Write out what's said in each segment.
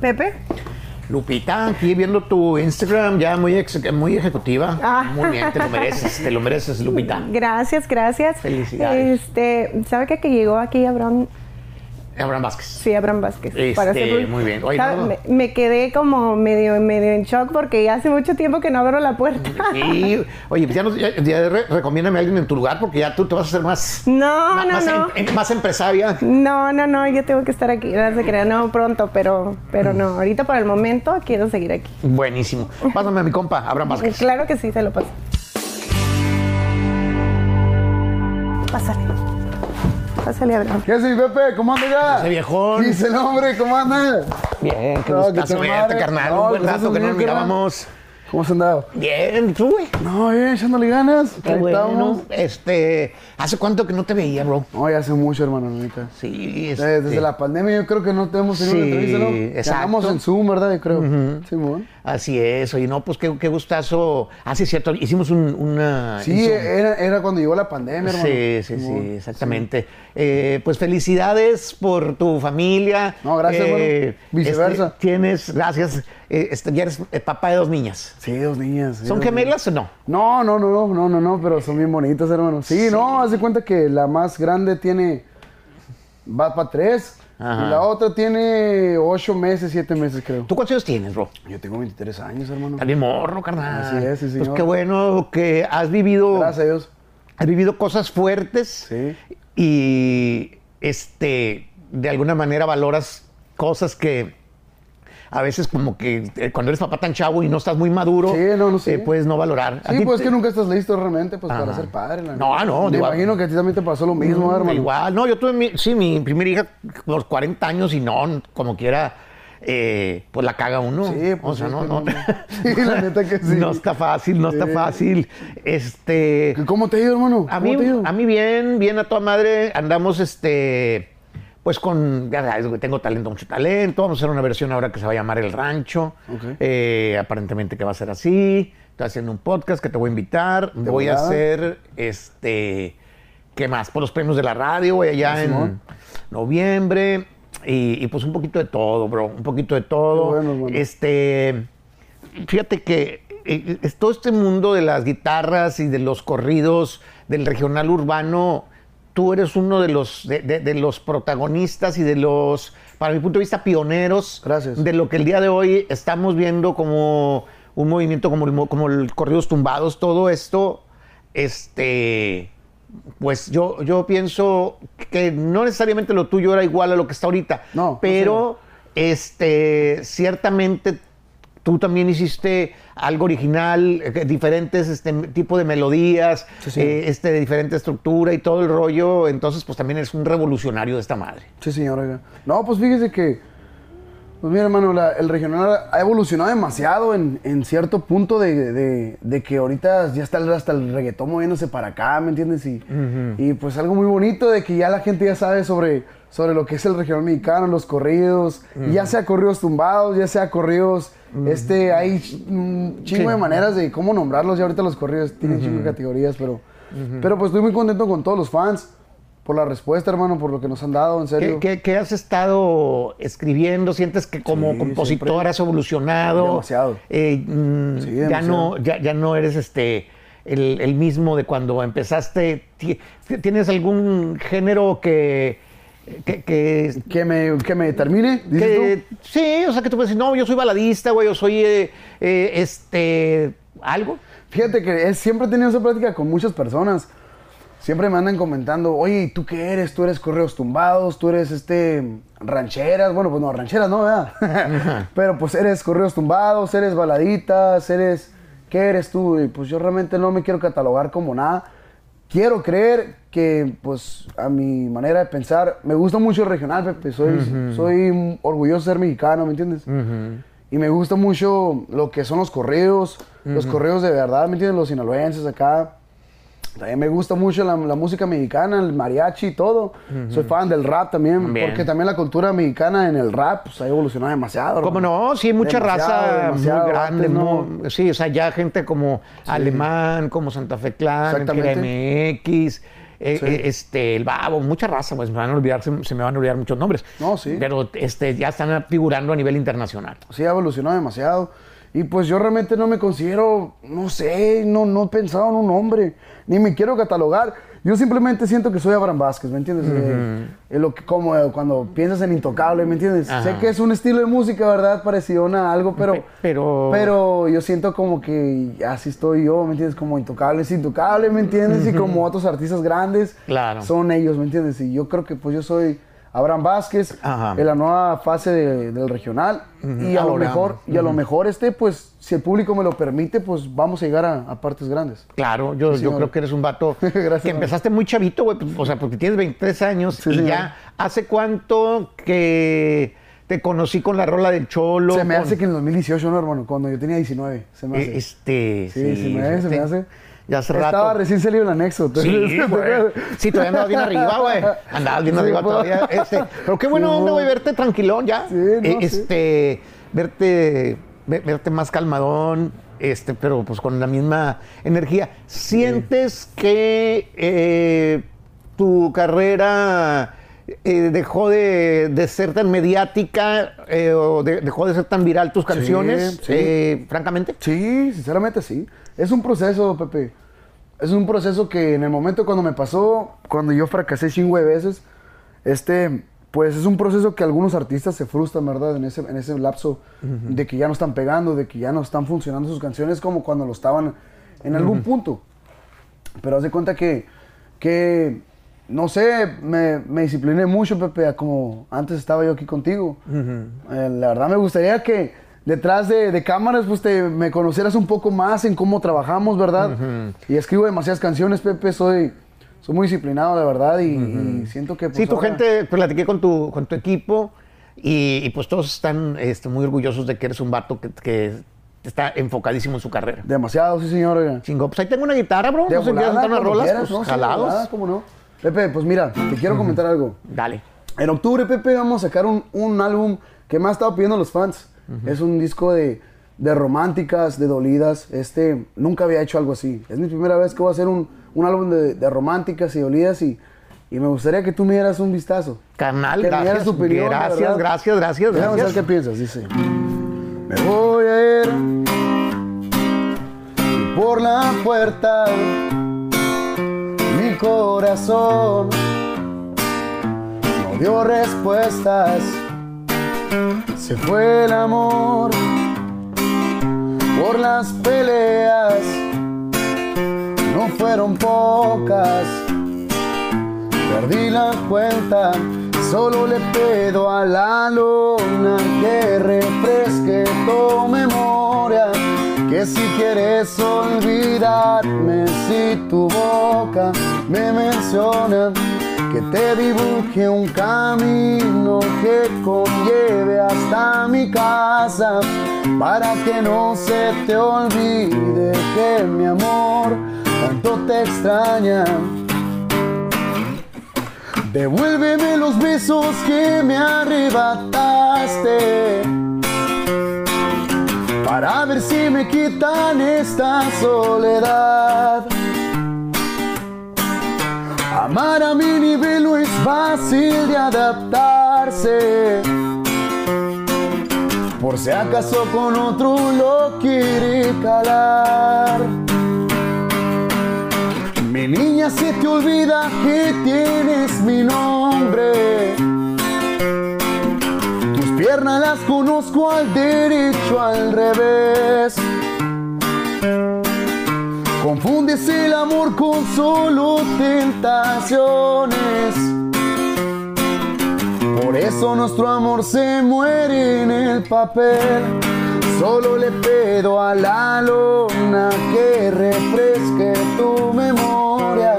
Pepe. Lupita, aquí viendo tu Instagram ya muy, ex- muy ejecutiva. Ah. Muy bien, te lo mereces, te lo mereces, Lupita. Gracias, gracias. Felicidades. Este, ¿sabe qué? que llegó aquí Abraham? Abraham Vázquez. Sí, Abraham Vázquez. Este, muy bien. Oye, ¿Sabe? no, no. Me, me quedé como medio, medio en shock porque ya hace mucho tiempo que no abro la puerta. Sí, oye, pues ya, nos, ya, ya re- recomiéndame a alguien en tu lugar porque ya tú te vas a hacer más, No, no, más no. em- em- más empresaria. No, no, no, yo tengo que estar aquí. No se no pronto, pero, pero no. Ahorita por el momento quiero seguir aquí. Buenísimo. Pásame a mi compa, Abraham Vázquez. Claro que sí, se lo paso. Pásale. Pásale, Abraham. ¿Qué haces, Pepe? ¿Cómo anda ya? Ese viejón. Dice el hombre, ¿cómo anda? Bien, qué No, que gustazo te verte, carnal. No, Un buen rato que nos mirábamos. ¿Cómo has andado? Bien, tú, güey. No, bien, echándole ganas. Qué bueno. Este, ¿hace cuánto que no te veía, bro? No, ya hace mucho, hermano, ahorita. Sí, Desde, este, desde la pandemia yo creo que no tenemos tenido una Sí, entrevista, ¿no? Exacto. En Zoom, ¿verdad? Yo creo. Sí, bueno. Así es, oye, no, pues qué, qué gustazo. Ah, sí, es cierto, hicimos un, una... Sí, era, era cuando llegó la pandemia, hermano. Sí, sí, sí, exactamente. Eh, pues felicidades por tu familia. No, gracias, hermano. Viceversa. este, tienes, gracias. eh, este, ya eres eh, papá de dos niñas. Sí, dos niñas. sí, ¿Son dos gemelas o no? No, no, no, no, no, no, pero son bien bonitas, hermano. Sí, no, haz de cuenta que la más grande tiene. Va para tres. Ajá. Y la otra tiene ocho meses, siete meses, creo. ¿Tú cuántos años tienes, bro? Yo tengo 23 años, hermano. Bien morro, carnal. Así es, sí, Pues señor. qué bueno que has vivido, Gracias a Dios. has vivido cosas fuertes Sí. y este, de alguna manera valoras cosas que a veces como que eh, cuando eres papá tan chavo y no estás muy maduro, Sí, no, no, sí. eh, puedes no valorar. ¿A Sí, pues te- que nunca estás listo realmente pues, para ser padre. la No, no, Me digo, imagino que a ti también te pasó lo mismo, Mm, hermano. Igual, no, yo tuve mi, sí, mi primera hija por los 40 años y no, como quiera, eh, pues la caga uno. Sí, pues o sea, sí, no, pues, no. no. Sí, la neta que sí. No está fácil, no está Sí. fácil. Este. ¿Cómo te ha ido, hermano? A ¿Cómo mí, a mí bien, bien a toda madre. Andamos, este, pues con, ya sabes, tengo talento, mucho talento. Vamos a hacer una versión ahora que se va a llamar El Rancho. Eh, aparentemente que va a ser así. Estoy haciendo un podcast que te voy a invitar. Voy a hacer, este, ¿qué más? Por los premios de la radio, voy allá en Simón. noviembre. Y, y, pues un poquito de todo, bro. Un poquito de todo. Bueno, hermano. Este, fíjate que eh, todo este mundo de las guitarras y de los corridos del regional urbano, tú eres uno de los, de, de- de los protagonistas y de los, para mi punto de vista, pioneros Gracias. de lo que el día de hoy estamos viendo como un movimiento como el, mo- como el corridos tumbados, todo esto, este, pues yo, yo pienso que no necesariamente lo tuyo era igual a lo que está ahorita, No, no pero este, ciertamente tú también hiciste algo original, eh, diferentes este, tipo de melodías, Sí, sí. eh, este, de diferente estructura y todo el rollo, entonces pues también eres un revolucionario de esta madre. Sí, señor. oiga. No, pues fíjese que, pues mira, hermano, la- el regional ha evolucionado demasiado en, en cierto punto de, de- de que ahorita ya está hasta el reggaetón moviéndose para acá, ¿me entiendes? Y, y pues algo muy bonito de que ya la gente ya sabe sobre, sobre lo que es el regional mexicano, los corridos, ya sea corridos tumbados, ya sea corridos, este, hay un chingo Sí. de maneras de cómo nombrarlos, ya ahorita los corridos tienen chingo de categorías, pero, pero pues estoy muy contento con todos los fans. Por la respuesta, hermano, por lo que nos han dado, en ¿Qué, serio. qué- qué has estado escribiendo? ¿Sientes que como Sí, compositor siempre. has evolucionado? Demasiado. Eh, mm, Sí, ya, no, ya, ya no eres este el, el mismo de cuando empezaste. Ti- ¿Tienes algún género que... que, que- Que me, que me termine, dices que- sí, o sea, que tú puedes decir, no, yo soy baladista, güey, yo soy eh, eh, este... algo. tú. Fíjate que es- siempre he tenido esa plática con muchas personas. Siempre me andan comentando, oye, ¿y ¿tú qué eres? Tú eres correos tumbados, tú eres este rancheras. Bueno, pues no, rancheras no, ¿verdad? Pero pues eres correos tumbados, eres baladitas, eres. ¿Qué eres tú? Y pues yo realmente no me quiero catalogar como nada. Quiero creer que, pues, a mi manera de pensar, me gusta mucho el regional, Pepe. Soy, soy orgulloso de ser mexicano, ¿me entiendes? Y me gusta mucho lo que son los correos, los correos de verdad, ¿me entiendes? Los sinaloenses acá. También me gusta mucho la, la música mexicana, el mariachi y todo. Soy fan del rap también, porque también la cultura mexicana en el rap pues, ha evolucionado demasiado. ¿Cómo hermano. no? Sí, mucha Demasiado, raza demasiado. muy grande. Antes no. muy- sí, o sea, ya gente como Alemán, como Santa Fe Clan, MX. eh, Sí. eh, este, el Babo, mucha raza, pues me van a olvidar, se, se me van a olvidar muchos nombres. No, sí. Pero este, ya están figurando a nivel internacional. Sí, ha evolucionado demasiado. Y pues yo realmente no me considero, no sé, no, no he pensado en un nombre, ni me quiero catalogar. Yo simplemente siento que soy Abraham Vázquez, ¿me entiendes? Eh, lo que, como eh, cuando piensas en Intocable, ¿me entiendes? Ajá. Sé que es un estilo de música, ¿verdad? Parecido a algo, pero, Pe- pero- pero yo siento como que así estoy yo, ¿me entiendes? Como Intocable es Intocable, ¿me entiendes? Y como otros artistas grandes Claro. son ellos, ¿me entiendes? Y yo creo que pues yo soy Abraham Vázquez Ajá. en la nueva fase de- del regional. Y a lo mejor y a lo mejor este pues si el público me lo permite pues vamos a llegar a, a partes grandes. Claro, yo, Sí, yo creo que eres un vato Gracias, que empezaste muy chavito, güey, pues, o sea, porque tienes 23 años Sí, y señor. ya, ¿hace cuánto que te conocí con la rola del Cholo? se me con- hace que en el 2018 no hermano cuando yo tenía 19 se me hace. eh, Este, Sí, se me hace, se me hace. Ya hace estaba rato. recién salido el anexo Sí, güey. Sí, todavía andabas bien arriba, güey. Andabas bien Sí, arriba todavía. Este, pero qué bueno Sí, onda, güey, verte tranquilón ya. Sí, no, Eh. Este, verte, ve- verte más calmadón, este, pero pues con la misma energía. ¿Sientes que eh, tu carrera eh, dejó de, de ser tan mediática eh, o de- dejó de ser tan viral tus canciones? sí. eh, francamente. Sí, sinceramente sí. Es un proceso, Pepe. Es un proceso que en el momento cuando me pasó, cuando yo fracasé chingo de veces, este, pues es un proceso que algunos artistas se frustran, ¿verdad? En ese, en ese lapso de que ya no están pegando, de que ya no están funcionando sus canciones como cuando lo estaban en algún punto. Pero haz de cuenta que, que no sé, me, me discipliné mucho, Pepe, como antes estaba yo aquí contigo. Eh, la verdad me gustaría que detrás de, de cámaras pues te, me conocieras un poco más en cómo trabajamos, ¿verdad? Y escribo demasiadas canciones, Pepe, soy, soy muy disciplinado, la verdad, y, y siento que... pues, Sí, tu ahora- gente, platiqué con tu, con tu equipo y, y, pues todos están este, muy orgullosos de que eres un vato que, que está enfocadísimo en su carrera. Demasiado, sí, señor. Chingo, pues ahí tengo una guitarra, bro. De no sé, ¿quieres volada, cantar unas cuando rolas? quieras, Pues ¿no? Sí, de jalados. volada, ¿cómo no? Pepe, pues mira, te quiero comentar algo. Dale. En octubre, Pepe, vamos a sacar un, un álbum que me ha estado pidiendo los fans. Es un disco de, de románticas, de dolidas. Este, nunca había hecho algo así. Es mi primera vez que voy a hacer un, un álbum de, de románticas y dolidas y, y me gustaría que tú me dieras un vistazo. Carnal, Que gracias. tu opinión, gracias, verdad. gracias, gracias, Déjame gracias. saber qué piensas, dice. Me voy a ir por la puerta. Corazón no dio respuestas. Se fue el amor por las peleas. No fueron pocas perdí la cuenta. Solo le pido a la luna que refresque tu memoria. Que si quieres olvidarme, si tu boca me menciona, que te dibuje un camino que conlleve hasta mi casa. Para que no se te olvide que mi amor tanto te extraña. Devuélveme los besos que me arrebataste para ver si me quitan esta soledad. Amar a mi nivel no es fácil de adaptarse. Por si acaso con otro lo quiere calar. Mi niña, se te olvida que tienes mi nombre. Tus piernas las conozco al derecho, al revés. Confundes el amor con solo tentaciones. Por eso nuestro amor se muere en el papel. Solo le pido a la luna que refresque tu memoria.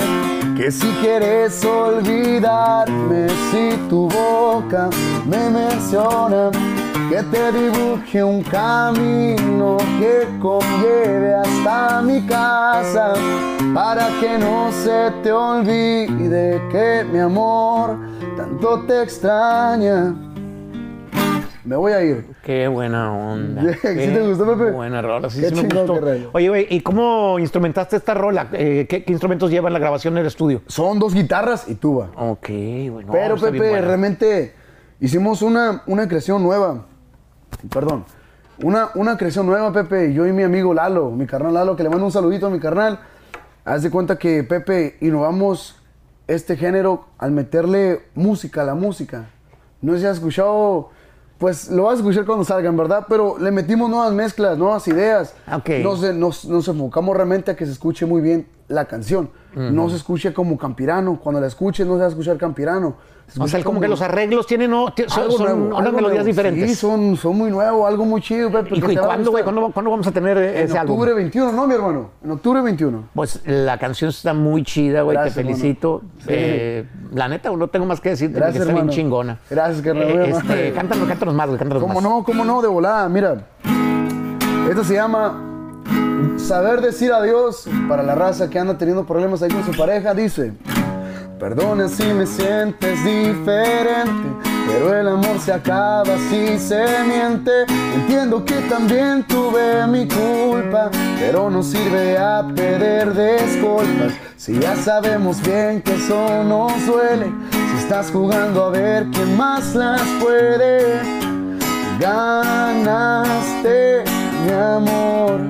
Que si quieres olvidarme, si tu boca me menciona, que te dibuje un camino que conlleve hasta mi casa. Para que no se te olvide que mi amor tanto te extraña. me voy a ir. Qué buena onda. ¿Sí Qué te gustó, Pepe? Buena rola, sí, Qué sí me gustó. Oye, güey, ¿y cómo instrumentaste esta rola? Eh, ¿qué, qué instrumentos lleva en la grabación en el estudio? Son dos guitarras y tuba. Ok, bueno. Pero Pepe, realmente hicimos una, una creación nueva. Perdón. Una, una creación nueva, Pepe. Yo y mi amigo Lalo, mi carnal Lalo, que le mando un saludito a mi carnal. Haz de cuenta que, Pepe, innovamos este género al meterle música a la música. No sé si has escuchado, pues lo vas a escuchar cuando salgan, ¿verdad? Pero le metimos nuevas mezclas, nuevas ideas. Ok. Nos, nos, nos enfocamos realmente a que se escuche muy bien la canción. No se escuche como campirano. Cuando la escuches no se va a escuchar campirano. Se O sea, como que los arreglos tienen no, ti- son, nuevo, unas melodías nuevo. diferentes. Sí, son, son muy nuevos, algo muy chido, Pepe. ¿Y, que cuándo, güey? ¿Cuándo, cuándo vamos a tener En ese álbum? octubre 21, ¿no, mi hermano? En octubre 21. Pues la canción está muy chida, güey. Te felicito. Sí. Eh, la neta, no tengo más que decirte Gracias, porque está bien hermano. chingona. Gracias, carnal. Eh, este, cántanos, cántanos más, güey. Cántanos ¿Cómo más. no? ¿Cómo no? De volada, mira. Esto se llama Saber decir adiós para la raza que anda teniendo problemas ahí con su pareja. Dice, perdona si me sientes diferente, pero el amor se acaba si se miente. Entiendo que también tuve mi culpa, pero no sirve a pedir disculpas. Si ya sabemos bien que eso nos duele, si estás jugando a ver quién más las puede. Ganaste, mi amor.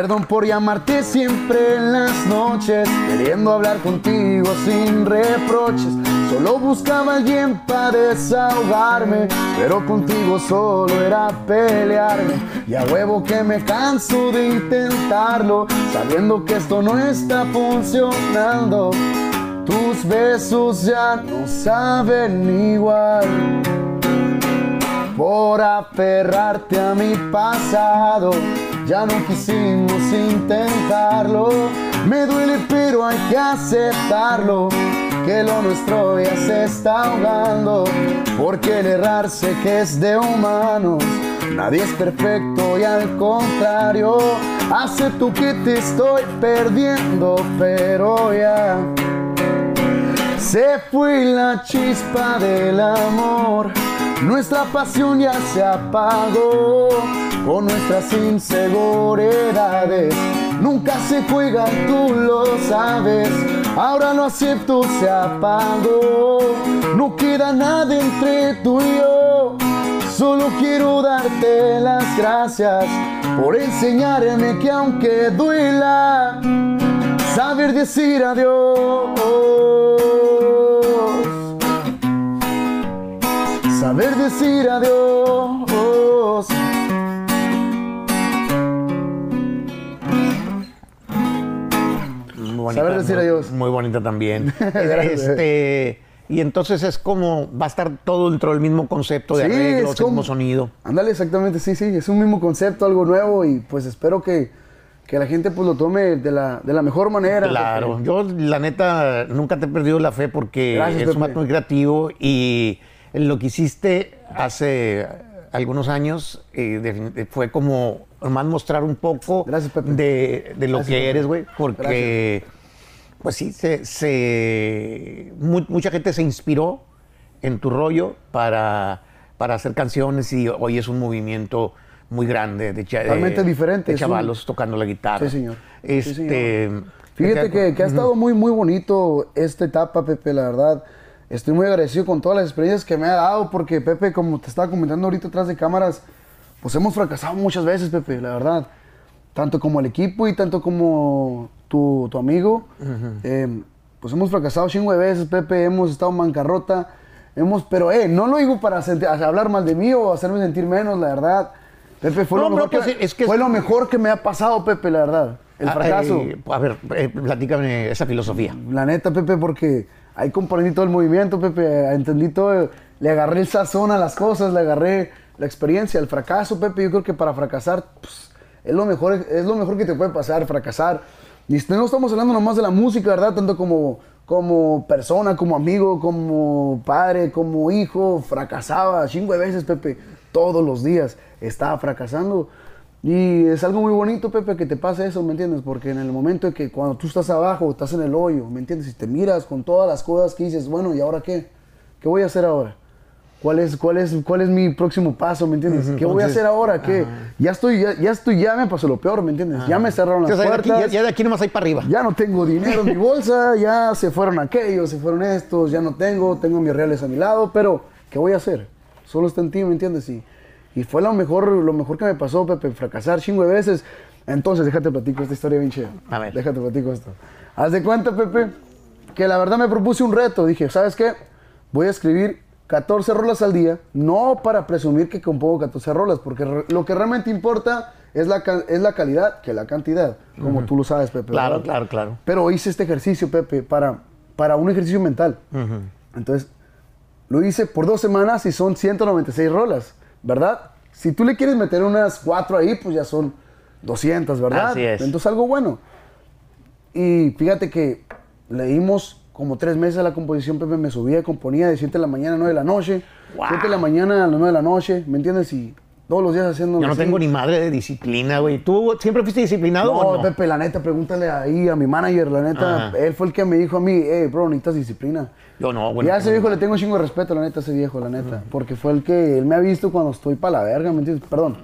Perdón por llamarte siempre en las noches, queriendo hablar contigo sin reproches. Solo buscaba alguien para desahogarme, pero contigo solo era pelearme. Y a huevo que me canso de intentarlo, sabiendo que esto no está funcionando. Tus besos ya no saben igual por aferrarte a mi pasado. Ya no quisimos intentarlo. Me duele, pero hay que aceptarlo. Que lo nuestro ya se está ahogando. Porque el errar sé que es de humanos. Nadie es perfecto y al contrario, acepto que te estoy perdiendo, pero ya. Se fue la chispa del amor, nuestra pasión ya se apagó con nuestras inseguridades. Nunca se juega, tú lo sabes. Ahora lo acepto, se apagó. No queda nada entre tú y yo. Solo quiero darte las gracias por enseñarme que aunque duela, saber decir adiós. Saber decir adiós. Muy bonita, Saber decir muy- adiós. Muy bonita también. Este, y entonces es como, va a estar todo dentro del mismo concepto de Sí, arreglos, es el mismo sonido. Ándale, exactamente, sí, sí, es un mismo concepto, algo nuevo y pues espero que, que la gente pues lo tome de la, de la mejor manera. Claro, porque- yo la neta nunca te he perdido la fe porque Gracias, es un vato muy creativo y lo que hiciste hace algunos años eh, fue como más mostrar un poco Gracias, de, de lo Gracias, que eres, güey, porque pues sí, se, se- mu- mucha gente se inspiró en tu rollo para, para hacer canciones y hoy es un movimiento muy grande de, Totalmente de- diferente, de un- chavalos tocando la guitarra. Sí, señor. Sí, Este, señor. Fíjate que, que ha estado muy, muy bonito esta etapa, Pepe, la verdad. Estoy muy agradecido con todas las experiencias que me ha dado, porque Pepe, como te estaba comentando ahorita atrás de cámaras, pues hemos fracasado muchas veces, Pepe, la verdad. Tanto como el equipo y tanto como tu, tu amigo. Eh, pues hemos fracasado chingo de veces, Pepe, hemos estado en bancarrota. Hemos, pero, eh, no lo digo para hablar mal de mí o hacerme sentir menos, la verdad. Pepe, fue, No, lo, mejor que, pues, es que fue es- lo mejor que me ha pasado, Pepe, la verdad. El Ah, fracaso. eh, a ver, eh, platícame esa filosofía. La neta, Pepe, porque ahí comprendí todo el movimiento, Pepe, entendí todo, le agarré el sazón a las cosas, le agarré la experiencia, el fracaso, Pepe, yo creo que para fracasar pues, es, lo mejor, es lo mejor que te puede pasar, fracasar. Y este, no estamos hablando nomás de la música, ¿verdad? Tanto como, como persona, como amigo, como padre, como hijo, fracasaba chingo de veces, Pepe, todos los días estaba fracasando. Y es algo muy bonito, Pepe, que te pase eso, ¿me entiendes? Porque en el momento de que cuando tú estás abajo, estás en el hoyo, ¿me entiendes? Y te miras con todas las cosas que dices, bueno, ¿y ahora qué? ¿Qué voy a hacer ahora? ¿Cuál es, cuál es, cuál es mi próximo paso? ¿Me entiendes? ¿Qué voy a hacer ahora? ¿Qué? Ya estoy, ya, ya estoy, ya me pasó lo peor, ¿me entiendes? Ya me cerraron las O sea, de aquí- puertas. ya, ya de aquí nomás hay para arriba. Ya no tengo dinero en mi bolsa, ya se fueron aquellos, se fueron estos, ya no tengo, tengo mis reales a mi lado, pero ¿qué voy a hacer? Solo está en ti, ¿me entiendes? Y, y fue lo mejor, lo mejor que me pasó, Pepe, fracasar chingo de veces. Entonces, déjate platico esta historia bien chida. A ver. Déjate platico esto. Haz de cuenta, Pepe, que la verdad me propuse un reto. Dije, ¿sabes qué? Voy a escribir 14 rolas al día, no para presumir que compongo 14 rolas, porque lo que realmente importa es la, es la calidad que la cantidad, como tú lo sabes, Pepe. Claro, ¿verdad? claro, claro. Pero hice este ejercicio, Pepe, para, para un ejercicio mental. Entonces, lo hice por dos semanas y son 196 rolas, ¿verdad? Si tú le quieres meter unas cuatro ahí, pues ya son 200, ¿verdad? Así es. Entonces, algo bueno. Y fíjate que leímos como tres meses la composición, Pepe, me subía, componía de 7 de la mañana a 9 de la noche, Wow. 7 de la mañana a las 9 de la noche, ¿me entiendes? Y todos los días haciendo Yo no tengo ni madre de disciplina, güey. ¿Tú siempre fuiste disciplinado no, o no? Pepe, la neta, pregúntale ahí a mi manager, la neta, Ajá. él fue el que me dijo a mí, hey, bro, necesitas disciplina. Yo no, y bueno. a ese viejo le tengo un chingo de respeto, la neta, a ese viejo, la neta. Porque fue el que él me ha visto cuando estoy para la verga, ¿me entiendes? Perdón.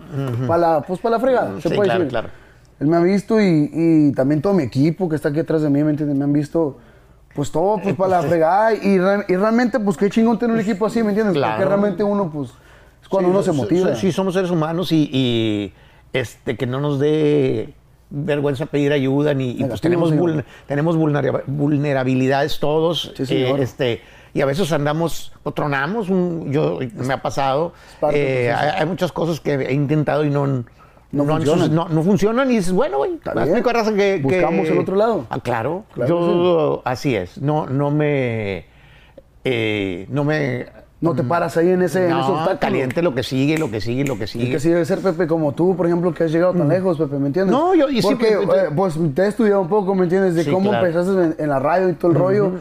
Para la, pues para la fregada, se Sí, puede claro, decir. claro. Él me ha visto y, y también todo mi equipo que está aquí atrás de mí, ¿me entiendes? Me han visto, pues todo, pues para la fregada. Y, re- y realmente, pues qué chingón tener un equipo así, ¿me entiendes? Claro. Porque realmente uno, pues, es cuando Sí, uno se motiva. Sí, somos seres humanos y, y, este, que no nos dé vergüenza pedir ayuda ni, y pues tenemos, vulner- tenemos vulnera- vulnerabilidades todos. Sí, eh, este, y a veces andamos o tronamos, un- yo me ha pasado. eh, hay, hay muchas cosas que he intentado y no, No funcionan. no- no funcionan y dices, bueno, güey, que- Buscamos el otro lado. Ah, claro, Claro yo así es, no, no me, eh, no me, No te paras ahí en ese, en ese no, obstáculo. caliente lo que sigue, lo que sigue, lo que Y sigue. que sí debe ser, Pepe, como tú, por ejemplo, que has llegado tan lejos, Pepe, ¿me entiendes? No, yo- y sí, Pepe, eh, pues, te he estudiado un poco, ¿me entiendes? De Sí, cómo claro. empezaste en, en la radio y todo el rollo.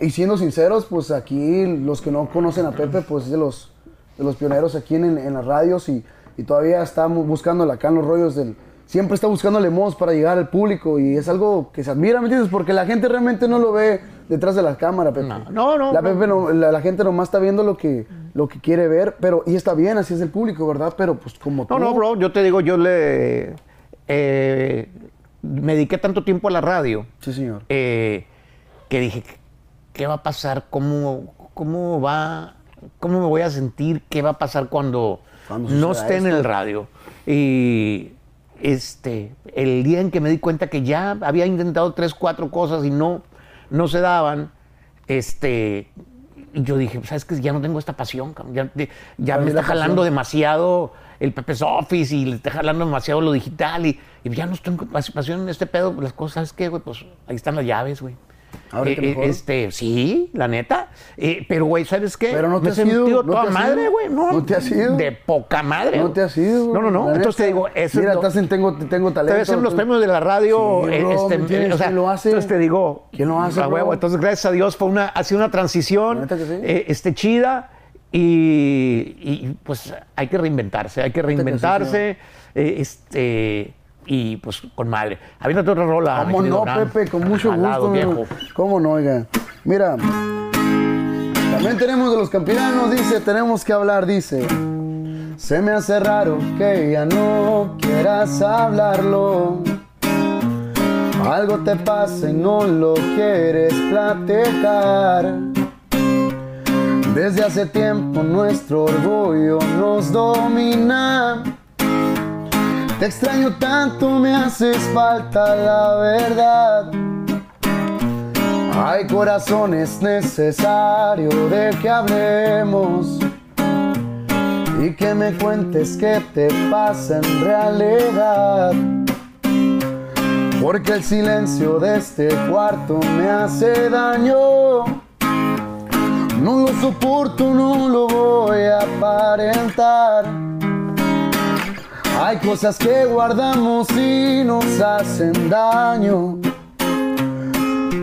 Y siendo sinceros, pues aquí, los que no conocen a Pepe, pues es de los, de los pioneros aquí en, en las radios y, y todavía estamos buscándole acá en los rollos del... Siempre está buscándole modos para llegar al público y es algo que se admira, ¿me entiendes? Porque la gente realmente no lo ve detrás de la cámara, Pepe. No, no, no, La. Pepe no- la, la gente nomás está viendo lo que, lo que quiere ver, pero, y está bien, así es el público, ¿verdad? Pero pues como No, tú- no, bro, yo te digo, yo le eh, me dediqué tanto tiempo a la radio Sí, señor. eh, que dije, ¿qué va a pasar? ¿Cómo, cómo va? ¿Cómo me voy a sentir? ¿Qué va a pasar cuando, Cuando no esté en el radio? Y este, el día en que me di cuenta que ya había intentado tres, cuatro cosas y no, no se daban, este, yo dije, ¿sabes qué? Ya no tengo esta pasión, ya, me está jalando pasión. demasiado el Pepe's Office y le está jalando demasiado lo digital y, y ya no estoy pas- pasión en este pedo. Las cosas, ¿sabes qué, güey? Pues ahí están las llaves, güey. Eh, eh, mejor. este, sí, la neta. Eh, pero, güey, ¿sabes qué? Pero no te me has ido, sentido no toda te has madre, ido. güey. No, No te has ido. De poca madre. No te has ido. No, no, no. Entonces te digo, eso Mira, estás en tengo, tengo talento. te ves en los premios de la radio, Sí, bro, este, ¿me entiendes? o sea, ¿Quién lo hace? entonces te digo, ¿Quién lo hace, huevo. Entonces, gracias a Dios, fue una, ha sido una transición, neta que sí. eh, este, chida, y, y, pues hay que reinventarse, hay que que sí, reinventarse, este, y pues con madre. Habiendo otra rola. ¿Cómo no? Pepe? Con mucho gusto. viejo. ¿Cómo no, oiga? Mira, también tenemos de los campiranos, dice, tenemos que hablar, dice. Se me hace raro que ya no quieras hablarlo. Algo te pasa y no lo quieres platicar. Desde hace tiempo nuestro orgullo nos domina. Te extraño tanto, me haces falta la verdad. Hay corazones necesario de que hablemos y que me cuentes qué te pasa en realidad. Porque el silencio de este cuarto me hace daño. No lo soporto, no lo voy a aparentar. Hay cosas que guardamos y nos hacen daño.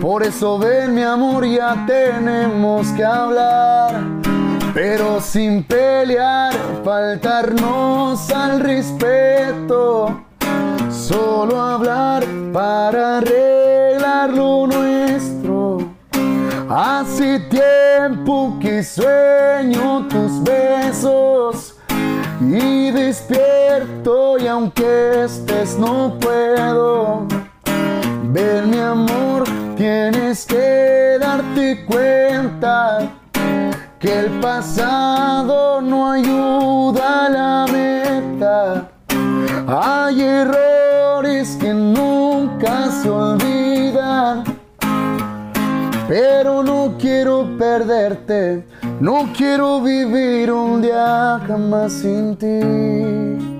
Por eso ven mi amor, ya tenemos que hablar. Pero sin pelear, faltarnos al respeto. Solo hablar para arreglar lo nuestro. Hace tiempo que sueño tus besos y despierto y aunque estés no puedo ver mi amor, tienes que darte cuenta que el pasado no ayuda a la meta. Hay errores que nunca se olvidan, pero no quiero perderte, no quiero vivir un día jamás sin ti.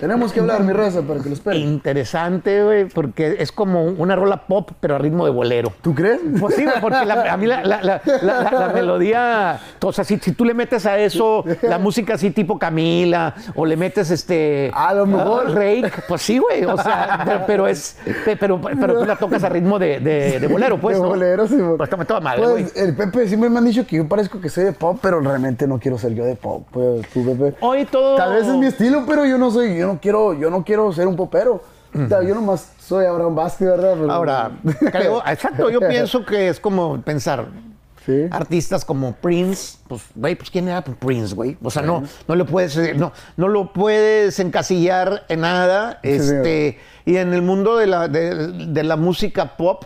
Tenemos que hablar, mi raza, para que lo esperen. Interesante, güey, porque es como una rola pop, pero a ritmo de bolero. ¿Tú crees? Pues sí, güey, porque la- a mí la, la- la- melodía, o sea, si, si tú le metes a eso la música así tipo Camila, o le metes este... A lo mejor. Rake, pues sí, güey, o sea, pero, pero es... Pero, pero tú la tocas a ritmo de, de- de bolero, pues, de ¿no? bolero, sí. mo- Pues toda madre, güey. Pues el Pepe siempre me han dicho que yo parezco que soy de pop, pero realmente no quiero ser yo de pop, pues, tú, Pepe. Hoy todo... Tal vez es mi estilo, pero yo no soy, yo no quiero, yo no quiero ser un popero. O sea, yo nomás soy Abraham Vázquez, ¿verdad? Ahora, creo, exacto, yo pienso que es como pensar, Sí. artistas como Prince, pues, güey, pues quién era Prince, güey. O sea, no, no le puedes, eh, no, no lo puedes encasillar en nada. este, y en el mundo de la, de, de la música pop,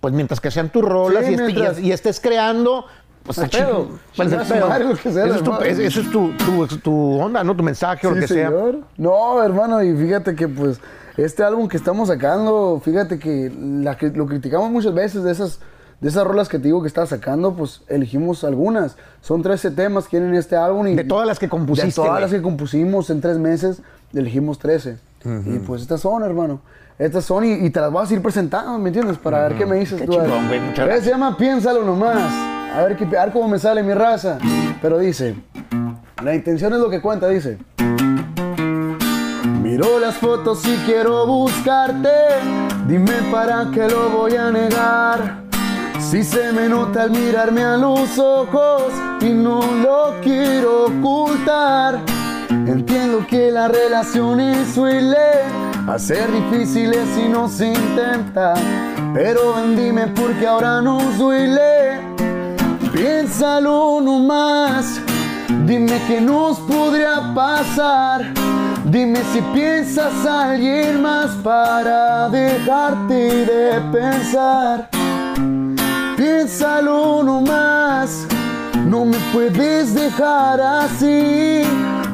pues mientras que sean tus rolas y, este- y estés creando, pues pedo. Pues, su pedo. madre, lo que sea, Eso es, tu, es- eso es tu, tu- tu onda, ¿no? Tu mensaje o lo que sea. señor. No, hermano, y fíjate que pues este álbum que estamos sacando, fíjate que la lo criticamos muchas veces de esas de esas rolas que te digo que estás sacando, pues elegimos algunas. Son 13 temas que tienen este álbum y De todas las que compusiste, De todas las que compusimos en tres meses, elegimos 13. Y pues estas son, hermano. Estas son y, y te las voy a seguir presentando, ¿me entiendes? Para ver qué me dices Qué tú. chingón, gracias. Se llama Piénsalo nomás. A ver, a ver cómo me sale mi raza. Pero dice, la intención es lo que cuenta, dice. Miro las fotos y quiero buscarte. Dime para qué lo voy a negar. Si se me nota al mirarme a los ojos y no lo quiero ocultar. Entiendo que las relaciones suelen a ser difíciles si no se intenta. Pero ven, dime por qué ahora nos duele. Piénsalo nomás. Dime qué nos podría pasar. Dime si piensas a alguien más para dejarte de pensar. Piénsalo nomás. No me puedes dejar así.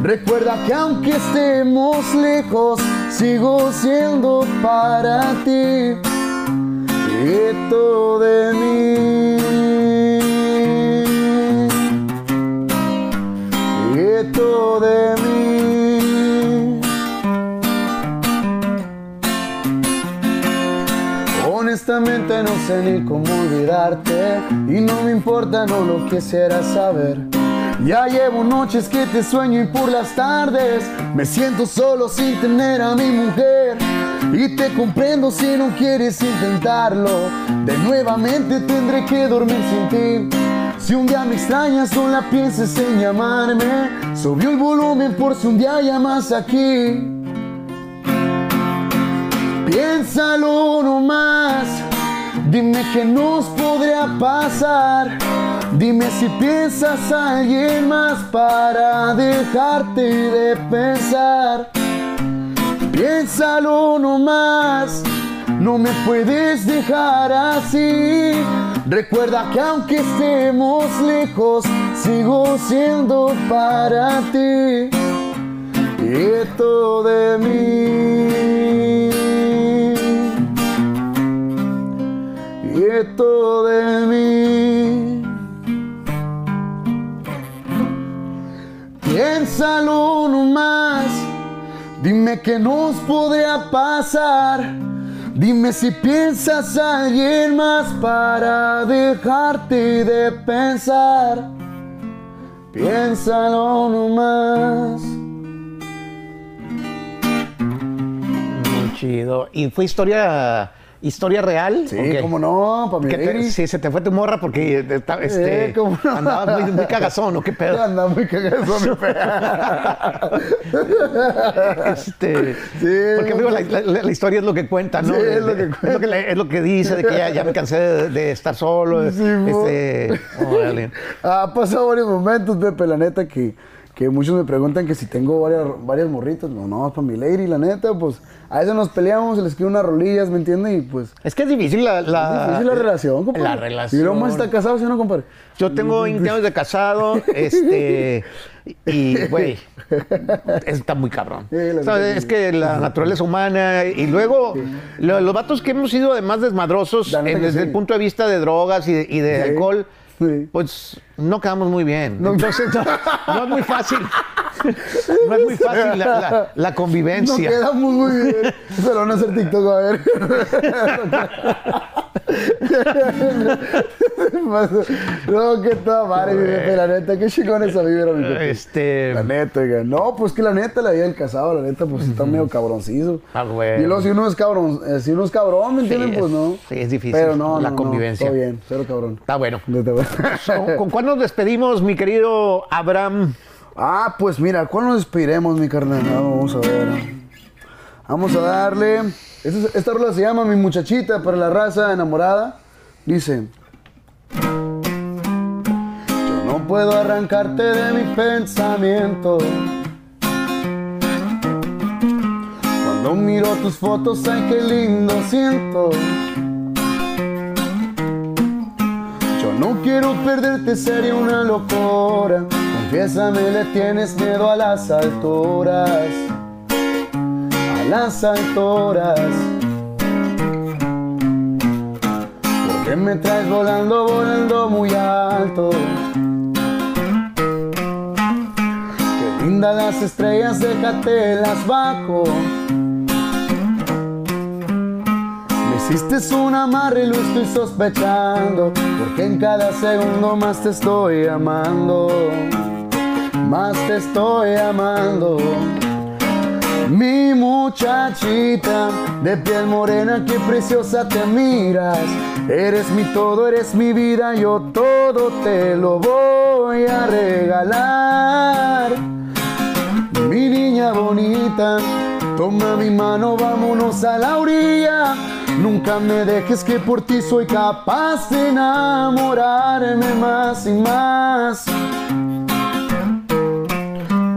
Recuerda que aunque estemos lejos, sigo siendo para ti. Esto de. Sé ni cómo olvidarte y no me importa, no lo quisiera saber. Ya llevo noches que te sueño y por las tardes me siento solo sin tener a mi mujer. Y te comprendo si no quieres intentarlo. De nuevamente tendré que dormir sin ti. Si un día me extrañas, solo pienses en llamarme. Subió el volumen por si un día llamas aquí. Piénsalo nomás, dime qué nos podría pasar. Dime si piensas a alguien más para dejarte de pensar. Piénsalo nomás, no me puedes dejar así. Recuerda que aunque estemos lejos, sigo siendo para ti. Esto de mí. Esto de mí. Piénsalo nomás. Dime qué nos podría pasar. Dime si piensas a alguien más para dejarte de pensar. Piénsalo nomás. Muy chido. Y fue historia historia real? Sí, ¿o qué? cómo no, pa' mi Que te- lady. sí, se te fue tu morra porque eh, ta- este, Eh, ¿cómo no? andabas muy, muy cagazón, ¿o qué pedo? Anda muy cagado, mi fea. Este, Sí, porque digo, la, la- la historia es lo que cuenta, ¿no? Sí, es lo que es lo que, es lo que dice, de que ya, ya me cansé de, de estar solo. Sí, este, órale. Ha pasado varios momentos, Pepe, la neta, que, que muchos me preguntan que si tengo varias, varias morritas. No, no, para mi lady, la neta, pues a veces nos peleamos, se les escribo unas rolillas, ¿me entiendes? Y pues. Es que es difícil la, la, es difícil la relación, compadre. La relación. Y más está casado, ¿sí no, compadre? Yo tengo 20 años de casado, este, y, güey, está muy cabrón. Sí, es que la naturaleza humana, y luego lo- los vatos que hemos sido además desmadrosos, en- desde sí. el punto de vista de drogas y de, y de Sí. alcohol, Sí. pues no quedamos muy bien. Entonces, no, no es muy fácil. No es muy fácil la, la- la No convivencia. quedamos muy bien. Se lo van a hacer TikTok, a ver. no, que toda madre, mi Pepe, la neta, qué chingón esa vibra, mi Pepe. Este, La neta, oiga. No, pues que la neta, la vida del casado, la neta, pues está medio cabroncizo. Ah, güey. Y luego si uno es cabrón, eh, si uno es cabrón, ¿me entienden? es- pues no. sí, es difícil Pero no, la no, no, convivencia. todo bien, cero cabrón. está bueno. ¿Con, cuál nos despedimos, mi querido Abraham? Ah, pues mira, ¿cuál nos despediremos, mi carnal? Vamos a ver. Vamos a darle. Esta, esta rola se llama Mi muchachita para la raza enamorada. Dice. Yo no puedo arrancarte de mi pensamiento. Cuando miro tus fotos, ay, qué lindo siento. Yo no quiero perderte, sería una locura. Confiésame, le tienes miedo a las alturas. Las alturas. Porque me traes volando, volando muy alto. Qué lindas las estrellas, déjate las bajo. Me hiciste un amarre y lo estoy sospechando, porque en cada segundo más te estoy amando, más te estoy amando. Mi muchachita de piel morena, qué preciosa te miras. Eres mi todo, eres mi vida, yo todo te lo voy a regalar. Mi niña bonita, toma mi mano, vámonos a la orilla. Nunca me dejes que por ti soy capaz de enamorarme más y más.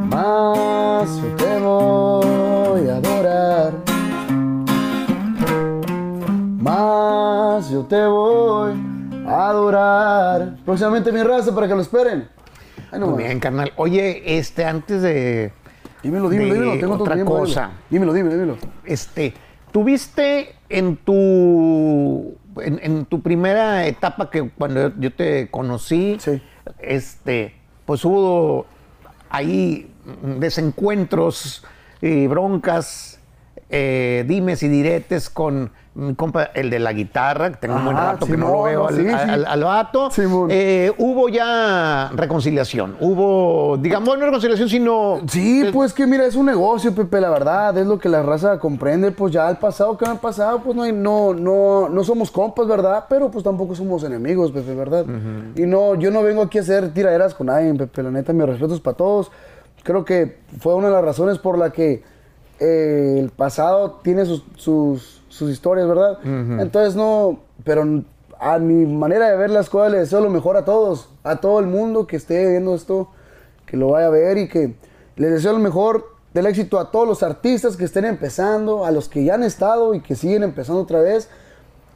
Más te yo te voy a adorar. Próximamente mi raza para que lo esperen. Ay, no, Muy bien, carnal. Oye, este, antes de. Dímelo, dímelo, de dímelo. Tengo otra tiempo, cosa. Dímelo, dímelo, dímelo. Este, tuviste en tu. En, en tu primera etapa que cuando yo te conocí, Sí. este, pues hubo ahí desencuentros y broncas, eh, dimes y diretes con mi compa, el de la guitarra, que tengo un buen rato que no lo veo al, sí, sí. al- al vato. Eh, hubo ya reconciliación, hubo, digamos, no reconciliación, sino... Sí, pues que mira, es un negocio, Pepe, la verdad, es lo que la raza comprende, pues ya el pasado que me ha pasado, pues no, hay, no, no, no somos compas, ¿verdad? Pero pues tampoco somos enemigos, Pepe, ¿verdad? Y no, yo no vengo aquí a hacer tiraderas con nadie, Pepe, la neta, mis respetos para todos. Creo que fue una de las razones por la que eh, el pasado tiene sus, sus, sus historias, ¿verdad? Entonces no, pero a mi manera de ver las cosas le deseo lo mejor a todos, a todo el mundo que esté viendo esto que lo vaya a ver y que les deseo lo mejor del éxito a todos los artistas que estén empezando, a los que ya han estado y que siguen empezando otra vez.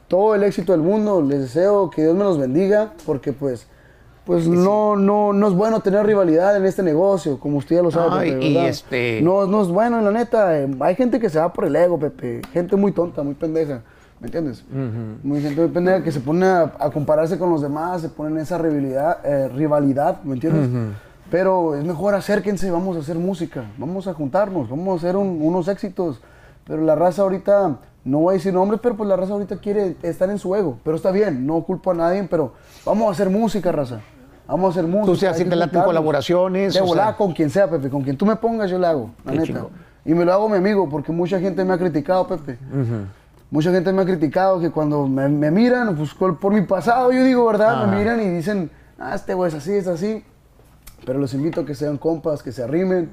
Todo el éxito del mundo, les deseo que Dios me los bendiga, porque pues, pues no, no, no es bueno tener rivalidad en este negocio, como usted ya lo sabe. No, Pepe, y- este- No, no es bueno, la neta. eh, hay gente que se va por el ego, Pepe. Gente muy tonta, muy pendeja. ¿Me entiendes? Muy gente muy pendeja que se pone a, a compararse con los demás, se pone en esa rivalidad, eh, rivalidad ¿me entiendes? Pero es mejor acérquense, vamos a hacer música, vamos a juntarnos, vamos a hacer un- unos éxitos. Pero la raza ahorita, no voy a decir nombres, pero pues la raza ahorita quiere estar en su ego. Pero está bien, no culpo a nadie, pero vamos a hacer música, raza. Vamos a hacer música. Tú, que te laten colaboraciones, De sea. con quien sea, Pepe. Con quien tú me pongas, yo le hago, la Qué neta. Y me lo hago mi amigo, porque mucha gente me ha criticado, Pepe. Mucha gente me ha criticado que cuando me, me miran, pues por, mi pasado, yo digo, ¿verdad? Me miran y dicen, ah, este güey es así, es así. Pero los invito a que sean compas, que se arrimen,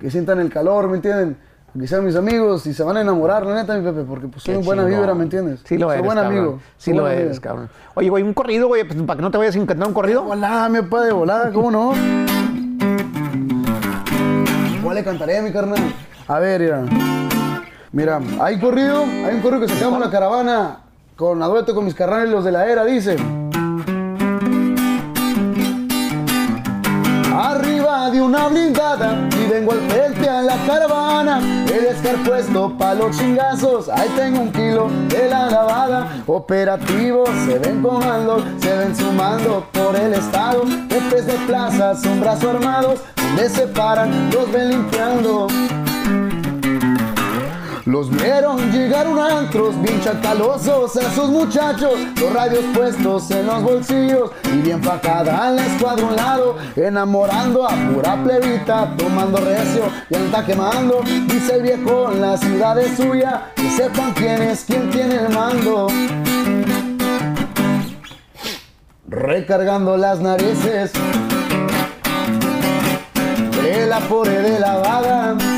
que sientan el calor, ¿me entienden? Que sean mis amigos y se van a enamorar, la neta, mi Pepe, porque pues soy Qué un buena chingón. vibra, ¿me entiendes? Sí lo soy eres, buen cabrón. amigo. Sí soy lo eres, amigo. cabrón. Oye, güey, un corrido, güey, pues para que no te vayas sin cantar un corrido. Volada, mi papá, de volada, ¿cómo no? ¿Cuál le cantaré a mi carnal? A ver, mira. Mira, hay corrido, hay un corrido que sacamos la caravana con adueto con mis carnales los de la era, dice. Arriba de una blindada vengo al frente a la caravana. El escar puesto pa' los chingazos, ahí tengo un kilo de la lavada. Operativos, se ven comandos, se ven sumando por el estado. Jefes de plazas, un brazo armados, donde se paran, los ven limpiando. Los vieron llegar un antros bien chacalosos a esos muchachos, los radios puestos en los bolsillos y bien facada la escuadra un lado, enamorando a pura plebita, tomando recio y anda quemando, dice el viejo en la ciudad es suya, que sepan quién es quien tiene el mando. Recargando las narices, de la pore de lavada.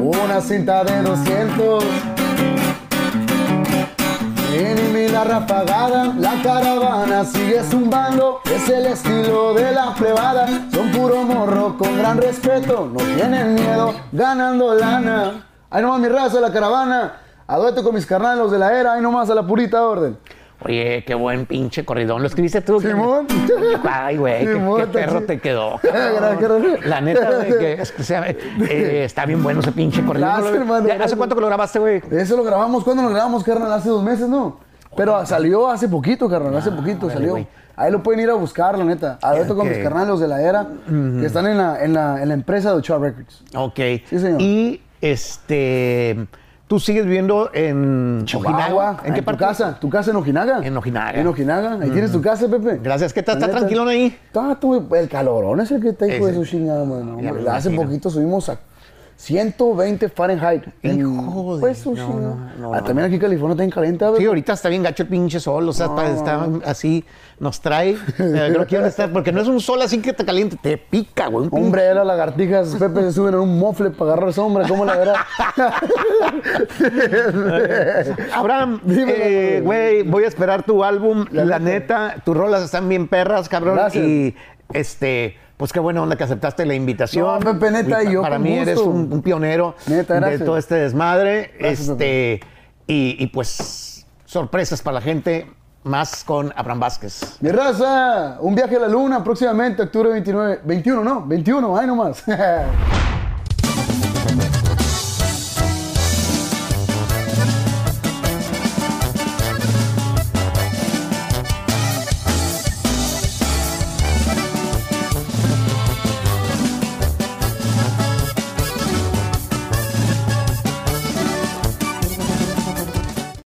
Una, cinta de 200 Mini la rapagada, la caravana sigue zumbando, es el estilo de la plebada, son puro morro con gran respeto, no tienen miedo, ganando lana. Ahí nomás mi raza, la caravana, a dueto con mis carnales de la era, ahí nomás a la purita orden. Oye, qué buen pinche corridón. ¿Lo escribiste tú? Simón. Ay, güey, qué, perro te quedó. Cabrón. La neta, güey, que, es que sea, eh, está bien bueno ese pinche corrido. Gracias, ¿Ya hermano, ¿Hace gracias. cuánto que lo grabaste, güey? Eso lo grabamos, ¿cuándo lo grabamos, carnal? Hace dos meses, ¿no? Pero salió hace poquito, carnal, hace poquito órale, salió. güey. Ahí lo pueden ir a buscar, la neta. A con Ok. mis carnales los de la era, que están en la, en la, en la empresa de Ochoa Records. Ok. Sí, señor. Y este. Tú sigues viviendo en Ojinaga. ¿En qué tu parte? casa? ¿Tu casa en Ojinaga? En Ojinaga. En Ojinaga. Ahí tienes tu casa, Pepe. Gracias. ¿Qué tal? ¿Está neta. tranquilón ahí? Está, tú, el calorón es el que te dijo Ese. de su chingada, mano. Hace poquito subimos a 120 Fahrenheit. En- Hijo de- Pues no, no, no, Ah, También aquí en California está bien caliente, Sí, ahorita está bien gacho el pinche sol, o sea, está así, nos trae, creo que van a estar, porque no es un sol así que te caliente, te pica, güey. Hombre, las lagartijas, Pepe, se suben en un mofle para agarrar sombra, ¿cómo la verás? Abraham, eh, güey, voy a esperar tu álbum, la, La neta, tus rolas están bien perras, cabrón, Gracias. y este... Pues qué buena onda que aceptaste la invitación. No, Pepe, neta, Y yo Para mí eres un, un pionero Neta, de todo este desmadre. Gracias, este, y, y pues sorpresas para la gente, más con Abraham Vázquez. Mi raza, un viaje a la luna próximamente, octubre 29, 21, ¿no? 21, ahí nomás.